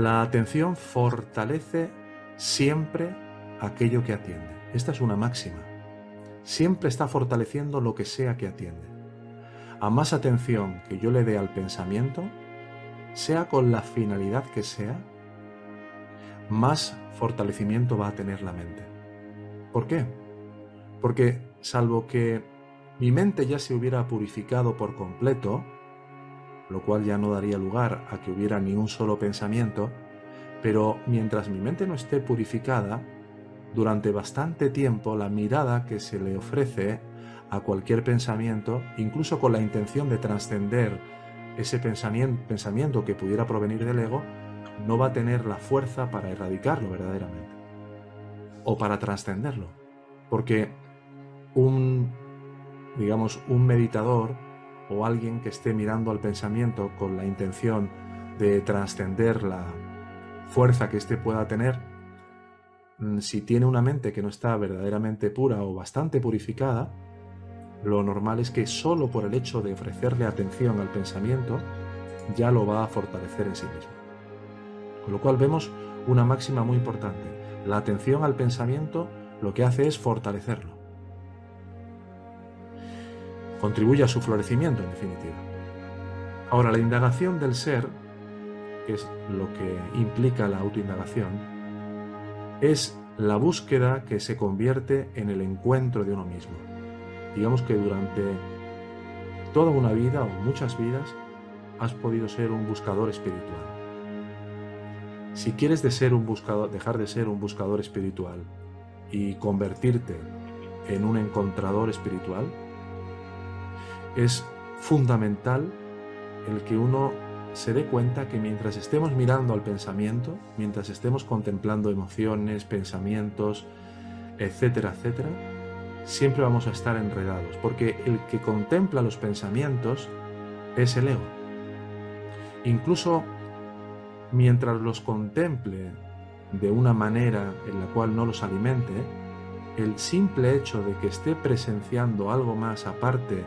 La atención fortalece siempre aquello que atiende. Esta es una máxima. Siempre está fortaleciendo lo que sea que atiende. A más atención que yo le dé al pensamiento, sea con la finalidad que sea, más fortalecimiento va a tener la mente. ¿Por qué? Porque salvo que mi mente ya se hubiera purificado por completo, lo cual ya no daría lugar a que hubiera ni un solo pensamiento, pero mientras mi mente no esté purificada, durante bastante tiempo la mirada que se le ofrece a cualquier pensamiento, incluso con la intención de trascender ese pensamiento, que pudiera provenir del ego, no va a tener la fuerza para erradicarlo verdaderamente o para trascenderlo. Porque un, digamos, un meditador o alguien que esté mirando al pensamiento con la intención de trascender la fuerza que éste pueda tener, mm, si tiene una mente que no está verdaderamente pura o bastante purificada, lo normal es que solo por el hecho de ofrecerle atención al pensamiento ya lo va a fortalecer en sí mismo. Con lo cual vemos una máxima muy importante. La atención al pensamiento lo que hace es fortalecerlo. Contribuye a su florecimiento, en definitiva. Ahora, la indagación del ser, que es lo que implica la autoindagación, es la búsqueda que se convierte en el encuentro de uno mismo digamos que durante toda una vida o muchas vidas has podido ser un buscador espiritual. Si quieres ser un buscador, dejar de ser un buscador espiritual y convertirte en un encontrador espiritual, es fundamental el que uno se dé cuenta que mientras estemos mirando al pensamiento, mientras estemos contemplando emociones, pensamientos, etcétera, etcétera, siempre vamos a estar enredados, porque el que contempla los pensamientos es el ego. Incluso mientras los contemple de una manera en la cual no los alimente, el simple hecho de que esté presenciando algo más aparte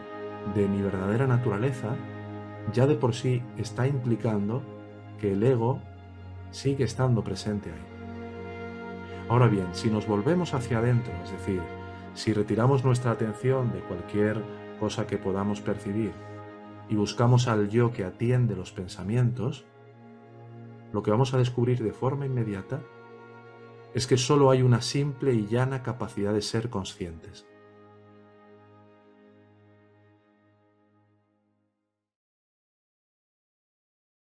de mi verdadera naturaleza, ya de por sí está implicando que el ego sigue estando presente ahí. Ahora bien, si nos volvemos hacia adentro, es decir, si retiramos nuestra atención de cualquier cosa que podamos percibir y buscamos al yo que atiende los pensamientos, lo que vamos a descubrir de forma inmediata es que solo hay una simple y llana capacidad de ser conscientes.